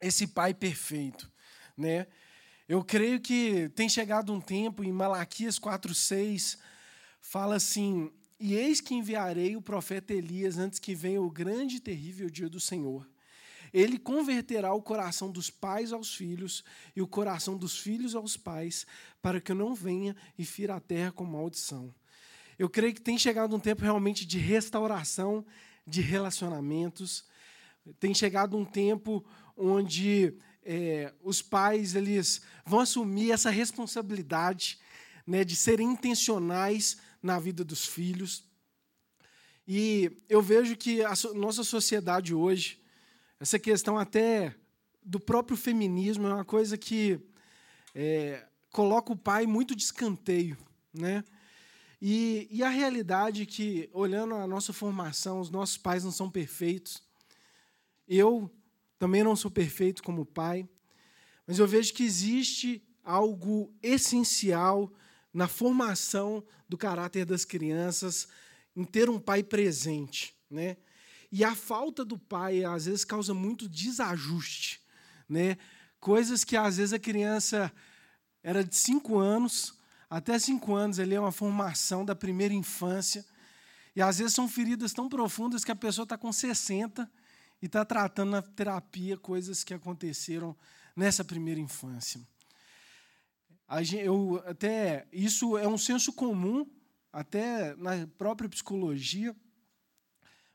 esse pai perfeito, né? Eu creio que tem chegado um tempo em Malaquias 4:6 fala assim: "E eis que enviarei o profeta Elias antes que venha o grande e terrível dia do Senhor. Ele converterá o coração dos pais aos filhos e o coração dos filhos aos pais, para que eu não venha e fira a terra com maldição." Eu creio que tem chegado um tempo realmente de restauração de relacionamentos. Tem chegado um tempo onde é, os pais eles vão assumir essa responsabilidade né, de serem intencionais na vida dos filhos. E eu vejo que a nossa sociedade hoje, essa questão até do próprio feminismo é uma coisa que é, coloca o pai muito de escanteio. Né? E, e a realidade é que, olhando a nossa formação, os nossos pais não são perfeitos. Eu também não sou perfeito como pai, mas eu vejo que existe algo essencial na formação do caráter das crianças, em ter um pai presente, né? E a falta do pai às vezes causa muito desajuste, né? Coisas que às vezes a criança era de cinco anos, até cinco anos ali é uma formação da primeira infância. E às vezes são feridas tão profundas que a pessoa está com 60 e está tratando na terapia coisas que aconteceram nessa primeira infância. Eu, até, isso é um senso comum, até na própria psicologia.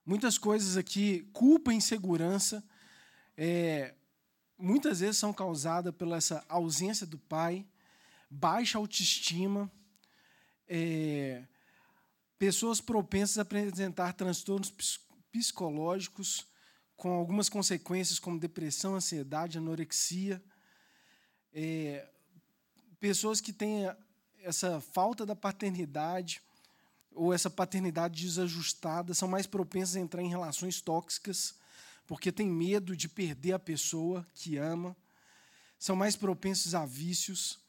Muitas coisas aqui, culpa e insegurança, é, muitas vezes são causadas pela essa ausência do pai, baixa autoestima, é, pessoas propensas a apresentar transtornos psicológicos com algumas consequências como depressão, ansiedade, anorexia, é, pessoas que têm essa falta da paternidade ou essa paternidade desajustada são mais propensas a entrar em relações tóxicas porque têm medo de perder a pessoa que ama, são mais propensos a vícios,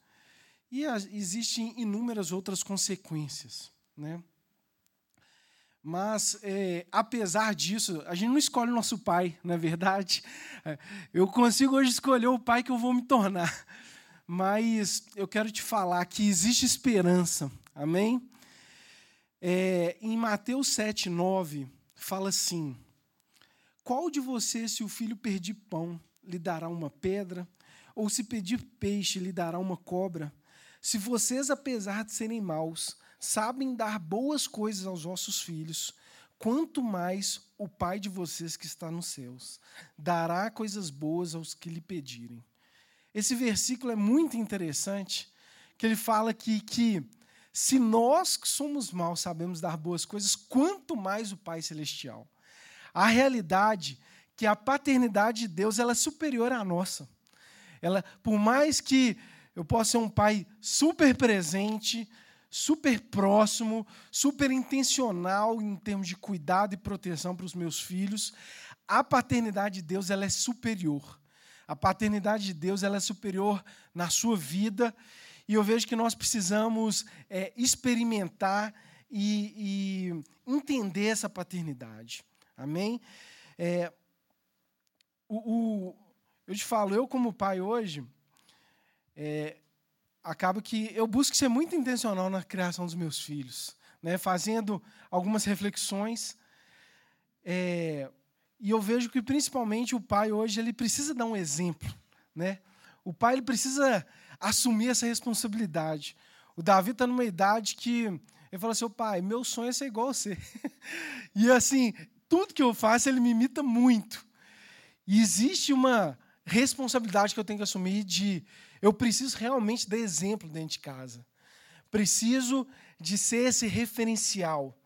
e existem inúmeras outras consequências. Né? Mas, é, apesar disso, a gente não escolhe o nosso pai, não é verdade? É, eu consigo hoje escolher o pai que eu vou me tornar. Mas eu quero te falar que existe esperança. Amém? É, em Mateus 7, 9, fala assim: Qual de vocês, se o filho pedir pão, lhe dará uma pedra? Ou se pedir peixe, lhe dará uma cobra? Se vocês, apesar de serem maus, sabem dar boas coisas aos vossos filhos, quanto mais o Pai de vocês que está nos céus dará coisas boas aos que lhe pedirem. Esse versículo é muito interessante, que ele fala que, que se nós que somos maus sabemos dar boas coisas, quanto mais o Pai Celestial. A realidade que a paternidade de Deus ela é superior à nossa. Ela, por mais que eu posso ser um pai super presente, super próximo, super intencional em termos de cuidado e proteção para os meus filhos. A paternidade de Deus ela é superior. A paternidade de Deus ela é superior na sua vida. E eu vejo que nós precisamos é, experimentar e, e, entender essa paternidade. Amém? É, o, o, eu te falo, eu como pai hoje, é, acaba que eu busco ser muito intencional na criação dos meus filhos, né, fazendo algumas reflexões. É, e eu vejo que principalmente o pai hoje ele precisa dar um exemplo, né? O pai ele precisa assumir essa responsabilidade. O Davi está numa idade que ele fala assim: pai, meu sonho é ser igual a você. e assim, tudo que eu faço ele me imita muito. E existe uma responsabilidade que eu tenho que assumir de eu preciso realmente dar exemplo dentro de casa. Preciso de ser esse referencial.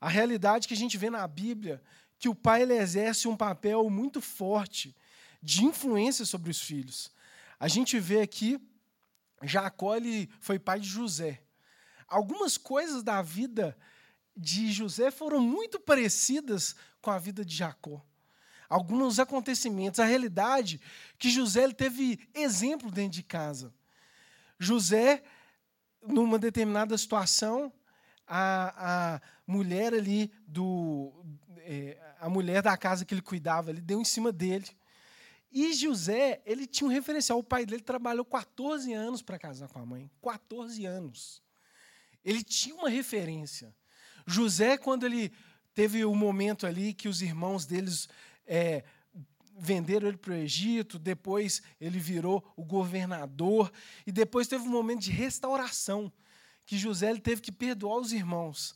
A realidade que a gente vê na Bíblia, que o pai exerce um papel muito forte de influência sobre os filhos. A gente vê aqui, Jacó foi pai de José. Algumas coisas da vida de José foram muito parecidas com a vida de Jacó alguns acontecimentos. A realidade que José ele teve exemplo dentro de casa. José, numa determinada situação, a, a mulher ali do é, a mulher da casa que ele cuidava, ele deu em cima dele E José, ele tinha um referencial. O pai dele trabalhou 14 anos para casar com a mãe. 14 anos. Ele tinha uma referência. José, quando ele teve o um momento ali que os irmãos deles é, venderam ele para o Egito, depois ele virou o governador, e depois teve um momento de restauração, que José ele teve que perdoar os irmãos.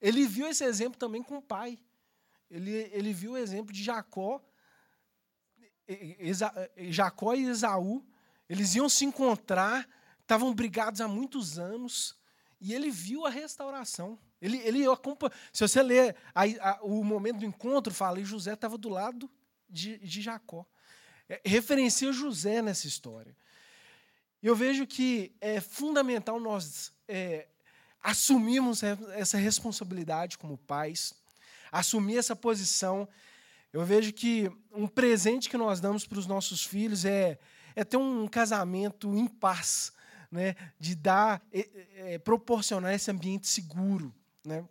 Ele viu esse exemplo também com o pai. Ele, ele viu o exemplo de Jacó, Jacó e Esaú, eles iam se encontrar, estavam brigados há muitos anos, e ele viu a restauração. Ele, ele acompanha, se você ler a, a, o momento do encontro, fala, e José estava do lado de, de Jacó. É, referencia José nessa história. Eu vejo que é fundamental nós é, assumirmos essa responsabilidade como pais, assumir essa posição. Eu vejo que um presente que nós damos para os nossos filhos é, é ter um casamento em paz, né? de dar, é, é, proporcionar esse ambiente seguro. Né?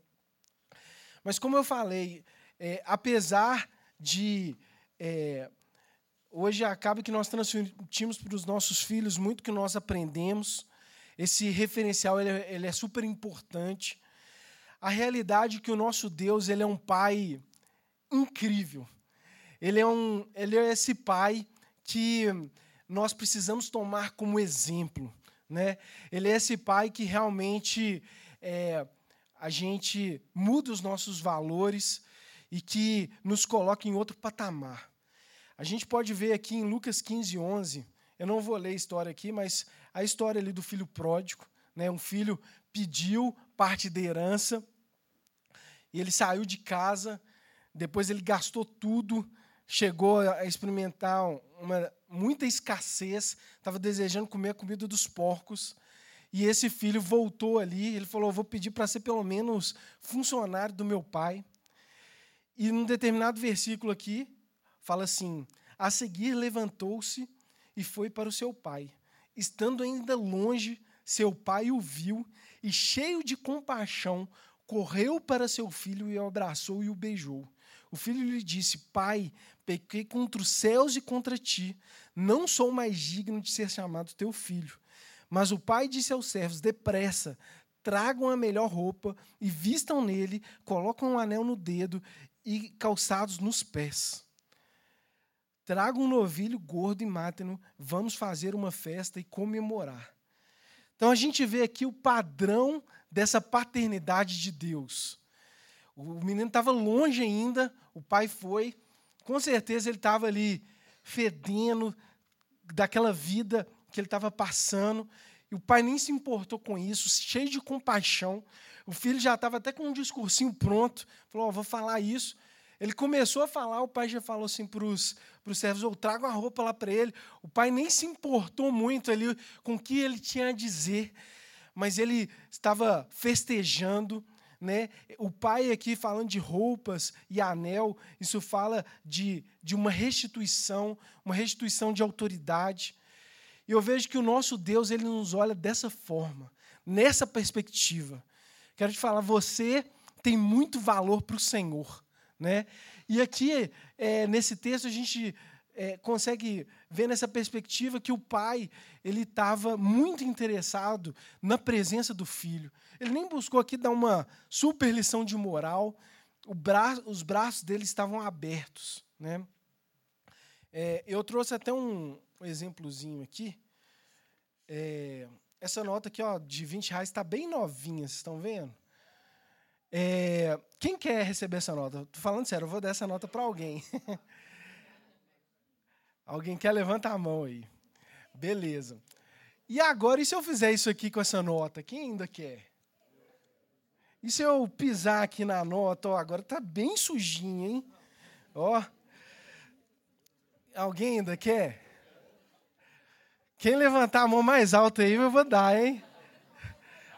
Mas, como eu falei, é, apesar de é, hoje acaba que nós transmitimos para os nossos filhos muito que nós aprendemos. Esse referencial ele, é, ele é super importante. A realidade é que o nosso Deus ele é um pai incrível. Ele é, um, ele é esse pai que nós precisamos tomar como exemplo. Né? Ele é esse pai que realmente é, a gente muda os nossos valores e que nos coloca em outro patamar. A gente pode ver aqui em Lucas 15, 11, eu não vou ler a história aqui, mas a história ali do filho pródigo, né? um filho pediu parte da herança, e ele saiu de casa, depois ele gastou tudo, chegou a experimentar uma, muita escassez, estava desejando comer a comida dos porcos, e esse filho voltou ali, ele falou: Vou pedir para ser pelo menos funcionário do meu pai. E num determinado versículo aqui, fala assim: A seguir levantou-se e foi para o seu pai. Estando ainda longe, seu pai o viu e, cheio de compaixão, correu para seu filho e o abraçou e o beijou. O filho lhe disse: Pai, pequei contra os céus e contra ti. Não sou mais digno de ser chamado teu filho. Mas o pai disse aos servos: Depressa, tragam a melhor roupa e vistam nele, colocam um anel no dedo e calçados nos pés. Traga um novilho gordo e matem-no, vamos fazer uma festa e comemorar. Então a gente vê aqui o padrão dessa paternidade de Deus. O menino estava longe ainda, o pai foi, com certeza ele estava ali fedendo daquela vida que ele estava passando, e o pai nem se importou com isso, cheio de compaixão. O filho já estava até com um discursinho pronto, falou: oh, vou falar isso. Ele começou a falar, o pai já falou assim para os servos: eu trago a roupa lá para ele. O pai nem se importou muito ali com o que ele tinha a dizer, mas ele estava festejando. Né? O pai aqui falando de roupas e anel, isso fala de, de uma restituição, uma restituição de autoridade. E eu vejo que o nosso Deus ele nos olha dessa forma, nessa perspectiva. Quero te falar, você tem muito valor para o Senhor. Né? E aqui, é, nesse texto, a gente é, consegue ver nessa perspectiva que o pai ele estava muito interessado na presença do filho. Ele nem buscou aqui dar uma super lição de moral. Bra os braços dele estavam abertos. Né? É, eu trouxe até um, um exemplozinho aqui. É, essa nota aqui ó, de 20 reais está bem novinha, vocês estão vendo? É, quem quer receber essa nota? Tô falando sério, eu vou dar essa nota para alguém. alguém quer? Levanta a mão aí. Beleza. E agora, e se eu fizer isso aqui com essa nota? Quem ainda quer? E se eu pisar aqui na nota? Ó, agora tá bem sujinho, hein? Ó. Alguém ainda quer? Quem levantar a mão mais alta aí, eu vou dar, hein?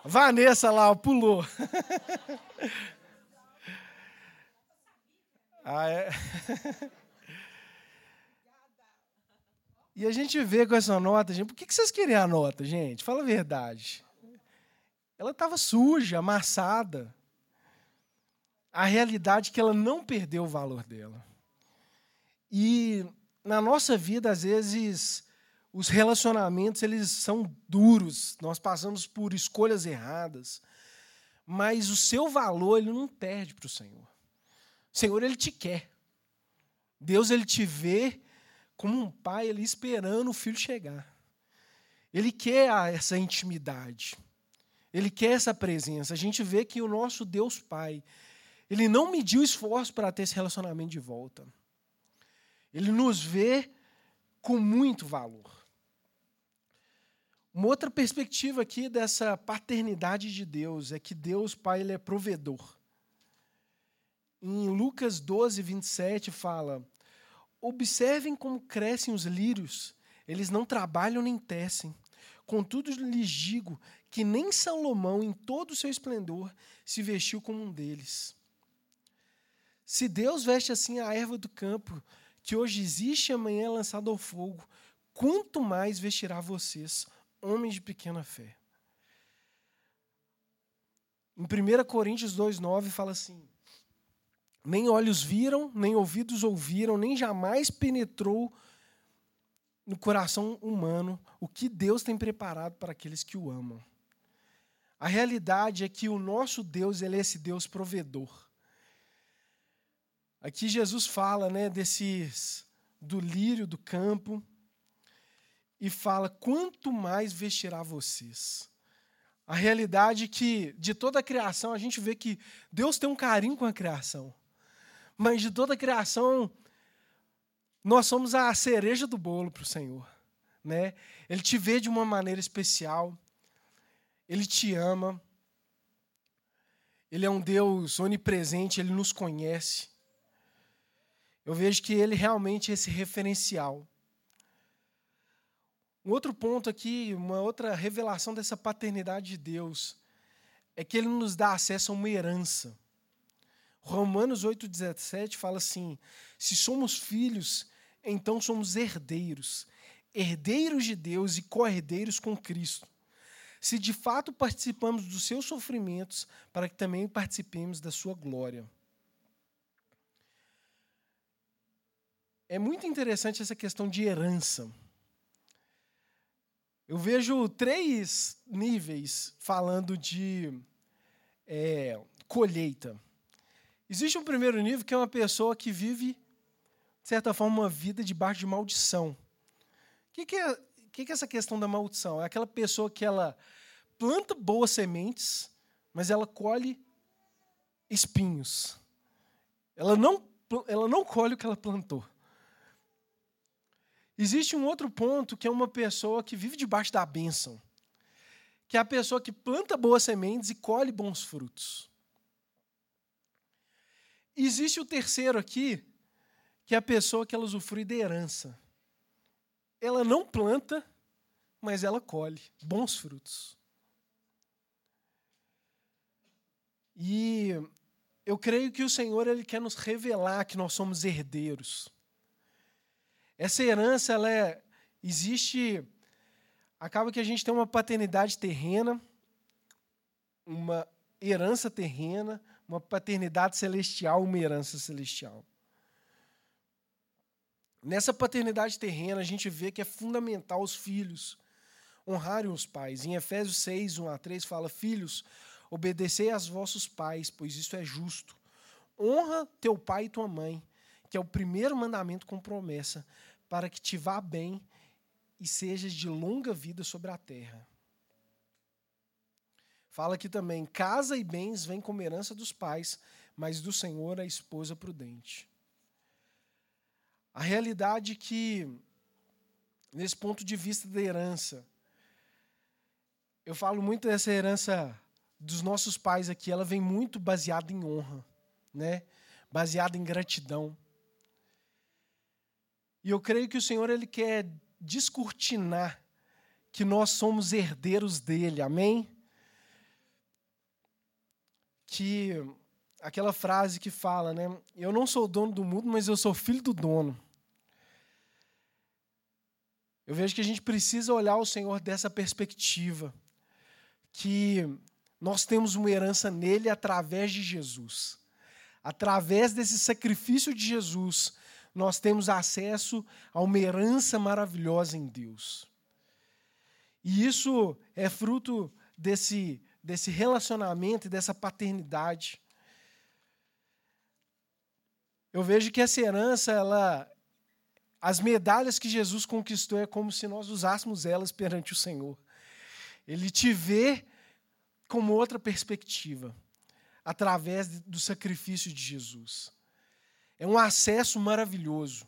Vanessa lá, pulou. ah, é? e a gente vê com essa nota, gente, por que vocês queriam a nota, gente? Fala a verdade. Ela estava suja, amassada. A realidade é que ela não perdeu o valor dela. E na nossa vida, às vezes, os relacionamentos eles são duros, nós passamos por escolhas erradas, mas o seu valor ele não perde para o Senhor. O Senhor ele te quer. Deus ele te vê como um pai ele esperando o filho chegar. Ele quer essa intimidade. Ele quer essa presença. A gente vê que o nosso Deus Pai, ele não mediu esforço para ter esse relacionamento de volta. Ele nos vê com muito valor. Uma outra perspectiva aqui dessa paternidade de Deus é que Deus, Pai, ele é provedor. Em Lucas 12, 27 fala: Observem como crescem os lírios, eles não trabalham nem tecem. Contudo, lhes digo que nem Salomão, em todo o seu esplendor, se vestiu como um deles. Se Deus veste assim a erva do campo, que hoje existe e amanhã é lançada ao fogo, quanto mais vestirá vocês, homens de pequena fé. Em 1 Coríntios 2,9 fala assim: Nem olhos viram, nem ouvidos ouviram, nem jamais penetrou no coração humano o que Deus tem preparado para aqueles que o amam. A realidade é que o nosso Deus, ele é esse Deus provedor. Aqui Jesus fala, né, desses do lírio do campo, e fala: quanto mais vestirá vocês. A realidade é que de toda a criação a gente vê que Deus tem um carinho com a criação. Mas de toda a criação nós somos a cereja do bolo para o Senhor, né? Ele te vê de uma maneira especial. Ele te ama. Ele é um Deus onipresente, ele nos conhece. Eu vejo que ele realmente é esse referencial. Um outro ponto aqui, uma outra revelação dessa paternidade de Deus, é que ele nos dá acesso a uma herança. Romanos 8,17 fala assim: se somos filhos, então somos herdeiros, herdeiros de Deus e co-herdeiros com Cristo. Se de fato participamos dos seus sofrimentos, para que também participemos da sua glória. É muito interessante essa questão de herança. Eu vejo três níveis falando de é, colheita. Existe um primeiro nível que é uma pessoa que vive, de certa forma, uma vida debaixo de maldição. O que, que, é, que, que é essa questão da maldição? É aquela pessoa que ela planta boas sementes, mas ela colhe espinhos. Ela não, ela não colhe o que ela plantou. Existe um outro ponto que é uma pessoa que vive debaixo da bênção, que é a pessoa que planta boas sementes e colhe bons frutos. Existe o terceiro aqui, que é a pessoa que ela usufrui da herança. Ela não planta, mas ela colhe bons frutos. E eu creio que o Senhor ele quer nos revelar que nós somos herdeiros. Essa herança, ela é, existe. Acaba que a gente tem uma paternidade terrena, uma herança terrena, uma paternidade celestial, uma herança celestial. Nessa paternidade terrena, a gente vê que é fundamental os filhos honrarem os pais. Em Efésios 6, 1 a 3, fala: Filhos, obedecei aos vossos pais, pois isso é justo. Honra teu pai e tua mãe, que é o primeiro mandamento com promessa, para que te vá bem e sejas de longa vida sobre a terra. Fala aqui também: casa e bens vêm como herança dos pais, mas do Senhor a esposa prudente. A realidade é que, nesse ponto de vista da herança, eu falo muito dessa herança dos nossos pais aqui, ela vem muito baseada em honra, né? baseada em gratidão. E eu creio que o Senhor ele quer descortinar que nós somos herdeiros dele. Amém? Que aquela frase que fala, né? Eu não sou dono do mundo, mas eu sou filho do dono. Eu vejo que a gente precisa olhar o Senhor dessa perspectiva, que nós temos uma herança nele através de Jesus. Através desse sacrifício de Jesus, nós temos acesso a uma herança maravilhosa em Deus. E isso é fruto desse, desse relacionamento e dessa paternidade. Eu vejo que essa herança, ela, as medalhas que Jesus conquistou é como se nós usássemos elas perante o Senhor. Ele te vê como outra perspectiva, através do sacrifício de Jesus. É um acesso maravilhoso.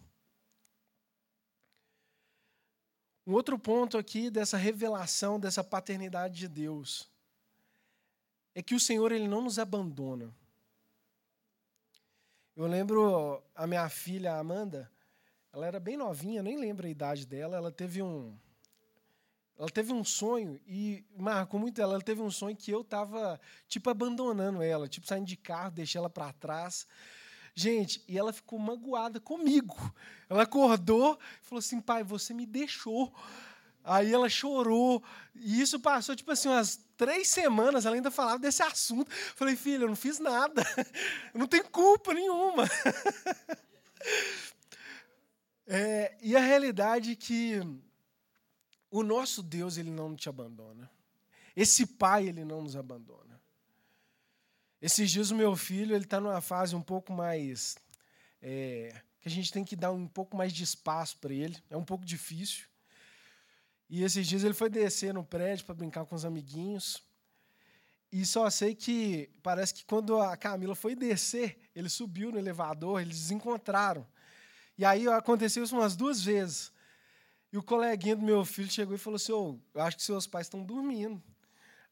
Um outro ponto aqui dessa revelação, dessa paternidade de Deus, é que o Senhor ele não nos abandona. Eu lembro a minha filha Amanda, ela era bem novinha, nem lembro a idade dela, ela teve um ela teve um sonho e marcou muito ela, ela teve um sonho que eu estava tipo abandonando ela, tipo saindo de carro, deixei ela para trás. Gente, e ela ficou magoada comigo. Ela acordou e falou assim: pai, você me deixou. Aí ela chorou. E isso passou, tipo assim, umas três semanas. Ela ainda falava desse assunto. Falei, filha, eu não fiz nada. Eu não tenho culpa nenhuma. É, e a realidade é que o nosso Deus, ele não te abandona. Esse pai, ele não nos abandona. Esses dias o meu filho ele está numa fase um pouco mais é, que a gente tem que dar um pouco mais de espaço para ele. É um pouco difícil. E esses dias ele foi descer no prédio para brincar com os amiguinhos. E só sei que parece que quando a Camila foi descer, ele subiu no elevador, eles desencontraram. E aí aconteceu isso umas duas vezes. E o coleguinha do meu filho chegou e falou assim: oh, Eu acho que seus pais estão dormindo.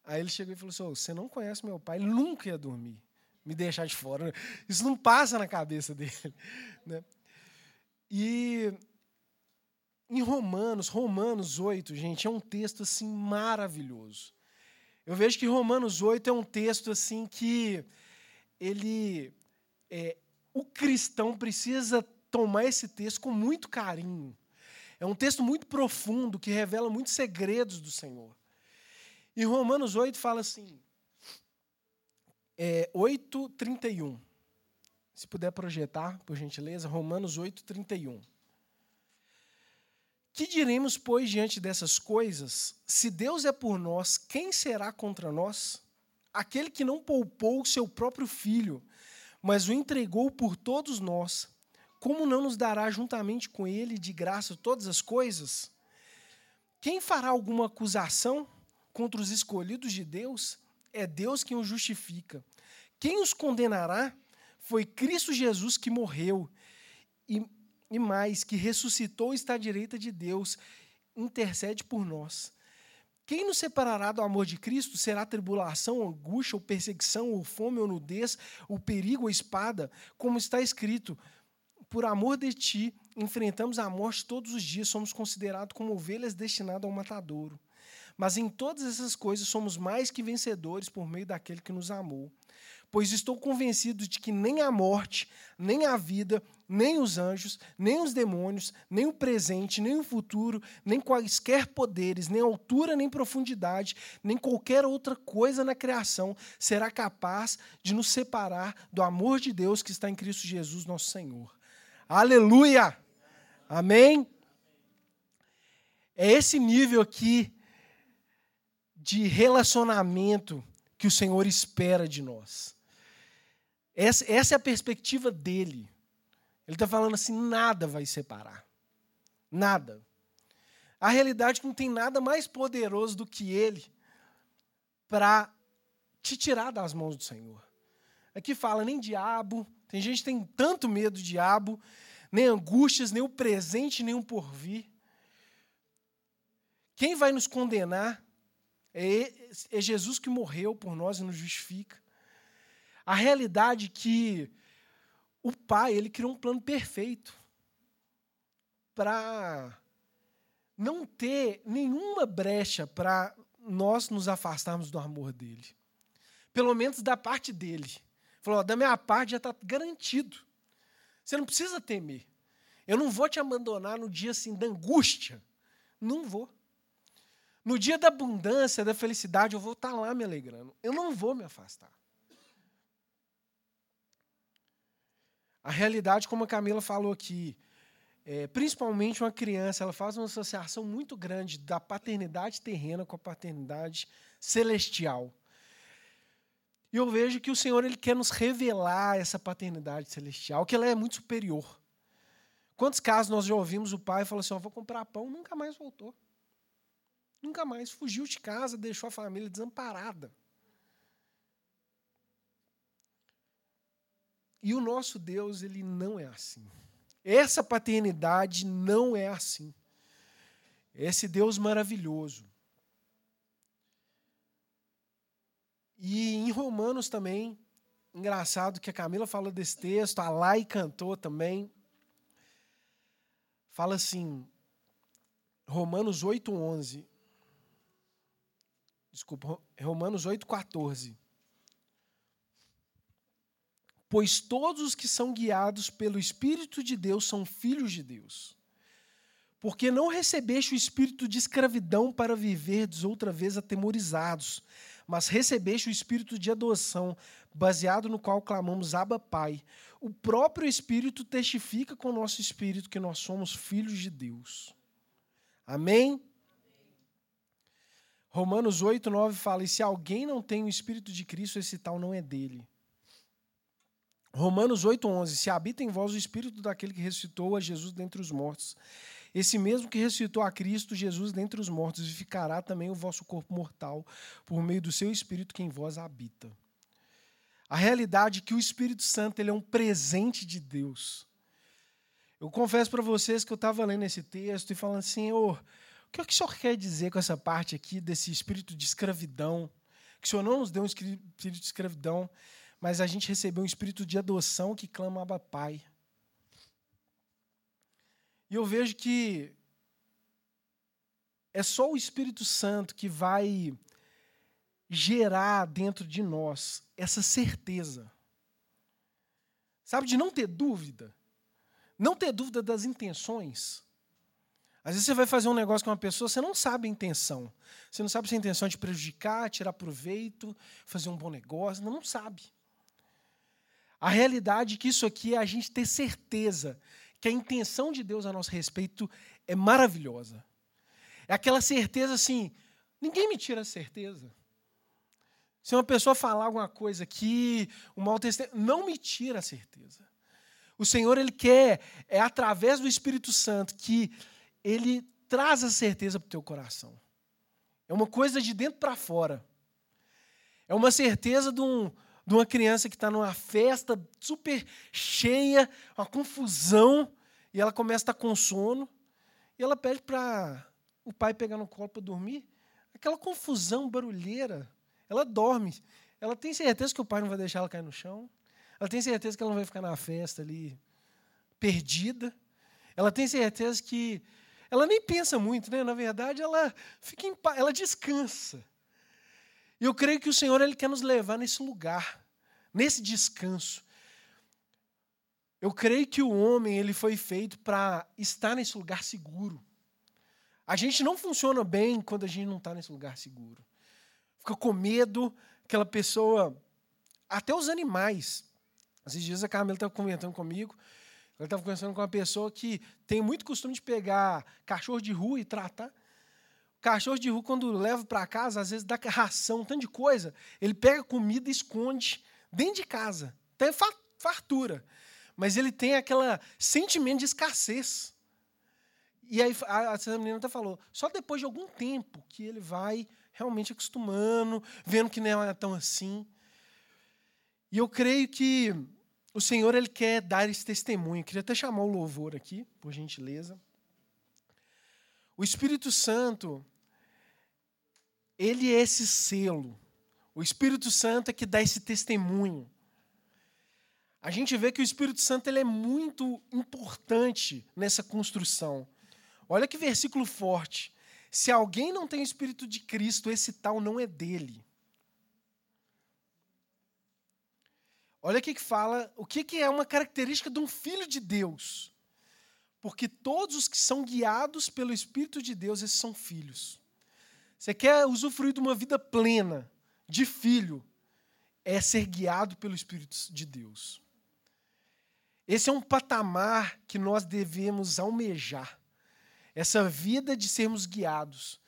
Aí ele chegou e falou assim: oh, Você não conhece meu pai, ele nunca ia dormir, me deixar de fora. Isso não passa na cabeça dele. Né? E em Romanos, Romanos 8, gente, é um texto assim maravilhoso. Eu vejo que Romanos 8 é um texto assim que ele é, o cristão precisa tomar esse texto com muito carinho. É um texto muito profundo que revela muitos segredos do Senhor. E Romanos 8 fala assim, é, 8, 31. Se puder projetar, por gentileza, Romanos 8, 31. Que diremos, pois, diante dessas coisas? Se Deus é por nós, quem será contra nós? Aquele que não poupou o seu próprio filho, mas o entregou por todos nós, como não nos dará juntamente com ele de graça todas as coisas? Quem fará alguma acusação? Contra os escolhidos de Deus, é Deus quem os justifica. Quem os condenará foi Cristo Jesus que morreu e, e mais, que ressuscitou e está à direita de Deus, intercede por nós. Quem nos separará do amor de Cristo? Será tribulação, angústia, ou perseguição, ou fome, ou nudez, ou perigo, ou espada? Como está escrito, por amor de ti, enfrentamos a morte todos os dias, somos considerados como ovelhas destinadas ao matadouro. Mas em todas essas coisas somos mais que vencedores por meio daquele que nos amou. Pois estou convencido de que nem a morte, nem a vida, nem os anjos, nem os demônios, nem o presente, nem o futuro, nem quaisquer poderes, nem altura, nem profundidade, nem qualquer outra coisa na criação será capaz de nos separar do amor de Deus que está em Cristo Jesus, nosso Senhor. Aleluia! Amém? É esse nível aqui de relacionamento que o Senhor espera de nós. Essa, essa é a perspectiva dele. Ele está falando assim: nada vai separar. Nada. A realidade é que não tem nada mais poderoso do que ele para te tirar das mãos do Senhor. Aqui fala nem diabo, tem gente que tem tanto medo do diabo, nem angústias, nem o presente, nem o porvir. Quem vai nos condenar é, é Jesus que morreu por nós e nos justifica. A realidade é que o Pai, ele criou um plano perfeito para não ter nenhuma brecha para nós nos afastarmos do amor dele. Pelo menos da parte dele. Falou, da minha parte já está garantido. Você não precisa temer. Eu não vou te abandonar no dia assim da angústia. Não vou. No dia da abundância, da felicidade, eu vou estar lá me alegrando. Eu não vou me afastar. A realidade, como a Camila falou aqui, é, principalmente uma criança, ela faz uma associação muito grande da paternidade terrena com a paternidade celestial. E eu vejo que o Senhor ele quer nos revelar essa paternidade celestial, que ela é muito superior. Quantos casos nós já ouvimos o pai falar assim: oh, vou comprar pão, nunca mais voltou. Nunca mais fugiu de casa, deixou a família desamparada. E o nosso Deus, ele não é assim. Essa paternidade não é assim. Esse Deus maravilhoso. E em Romanos também, engraçado que a Camila fala desse texto, a Lai cantou também. Fala assim, Romanos 8:11. Desculpa, Romanos 8:14 pois todos os que são guiados pelo Espírito de Deus são filhos de Deus. Porque não recebeste o espírito de escravidão para viverdes outra vez atemorizados, mas recebeste o espírito de adoção, baseado no qual clamamos Abba Pai. O próprio Espírito testifica com o nosso espírito que nós somos filhos de Deus. Amém? Romanos 8, 9 fala: E se alguém não tem o Espírito de Cristo, esse tal não é dele. Romanos 8,11: Se habita em vós o Espírito daquele que ressuscitou a Jesus dentre os mortos, esse mesmo que ressuscitou a Cristo Jesus dentre os mortos, vivificará também o vosso corpo mortal, por meio do seu Espírito que em vós habita. A realidade é que o Espírito Santo ele é um presente de Deus. Eu confesso para vocês que eu estava lendo esse texto e falando, Senhor, o que, é que o Senhor quer dizer com essa parte aqui desse espírito de escravidão? Que o Senhor não nos deu um espírito de escravidão, mas a gente recebeu um espírito de adoção que clama Abba Pai. E eu vejo que é só o Espírito Santo que vai gerar dentro de nós essa certeza. Sabe, de não ter dúvida. Não ter dúvida das intenções. Às vezes você vai fazer um negócio com uma pessoa, você não sabe a intenção. Você não sabe se a intenção é de prejudicar, tirar proveito, fazer um bom negócio. Não, sabe. A realidade é que isso aqui é a gente ter certeza que a intenção de Deus a nosso respeito é maravilhosa. É aquela certeza assim, ninguém me tira a certeza. Se uma pessoa falar alguma coisa aqui, um mau testemunho, não me tira a certeza. O Senhor, Ele quer, é através do Espírito Santo, que Ele traz a certeza para o teu coração. É uma coisa de dentro para fora. É uma certeza de um, de uma criança que está numa festa super cheia, uma confusão, e ela começa a estar com sono, e ela pede para o pai pegar no colo para dormir. Aquela confusão barulheira, ela dorme. Ela tem certeza que o pai não vai deixar ela cair no chão. Ela tem certeza que ela não vai ficar na festa ali perdida. Ela tem certeza que ela nem pensa muito, né? Na verdade, ela fica em paz, ela descansa. E eu creio que o Senhor ele quer nos levar nesse lugar, nesse descanso. Eu creio que o homem ele foi feito para estar nesse lugar seguro. A gente não funciona bem quando a gente não está nesse lugar seguro. Fica com medo, aquela pessoa, até os animais. Esses dias a Camila estava comentando comigo, ela estava conversando com uma pessoa que tem muito costume de pegar cachorro de rua e tratar. Cachorro de rua, quando leva para casa, às vezes dá ração, um tanto de coisa. Ele pega comida e esconde dentro de casa. Tem fartura. Mas ele tem aquele sentimento de escassez. E aí a, a menina até falou, só depois de algum tempo que ele vai realmente acostumando, vendo que não é tão assim. E eu creio que o Senhor ele quer dar esse testemunho. Eu queria até chamar o louvor aqui, por gentileza. O Espírito Santo, ele é esse selo. O Espírito Santo é que dá esse testemunho. A gente vê que o Espírito Santo ele é muito importante nessa construção. Olha que versículo forte. Se alguém não tem o Espírito de Cristo, esse tal não é dele. Olha o que fala, o que é uma característica de um filho de Deus. Porque todos os que são guiados pelo Espírito de Deus, esses são filhos. Você quer usufruir de uma vida plena, de filho, é ser guiado pelo Espírito de Deus. Esse é um patamar que nós devemos almejar. Essa vida de sermos guiados.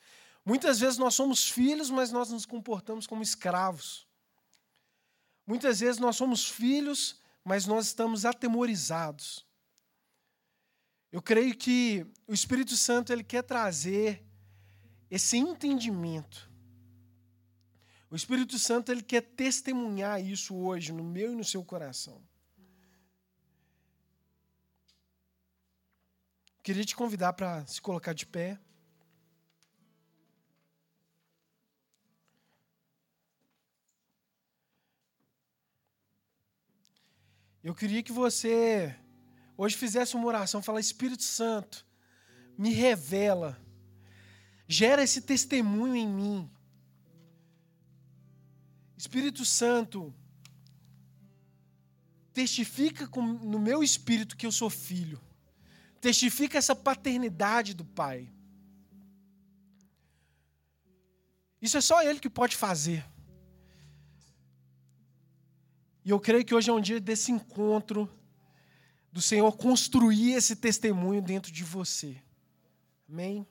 Muitas vezes nós somos filhos, mas nós nos comportamos como escravos. Muitas vezes nós somos filhos, mas nós estamos atemorizados. Eu creio que o Espírito Santo ele quer trazer esse entendimento. O Espírito Santo ele quer testemunhar isso hoje no meu e no seu coração. Queria te convidar para se colocar de pé. Eu queria que você hoje fizesse uma oração, falar Espírito Santo, me revela, gera esse testemunho em mim. Espírito Santo, testifica no meu espírito que eu sou filho. Testifica essa paternidade do Pai. Isso é só Ele que pode fazer. E eu creio que hoje é um dia desse encontro, do Senhor construir esse testemunho dentro de você. Amém?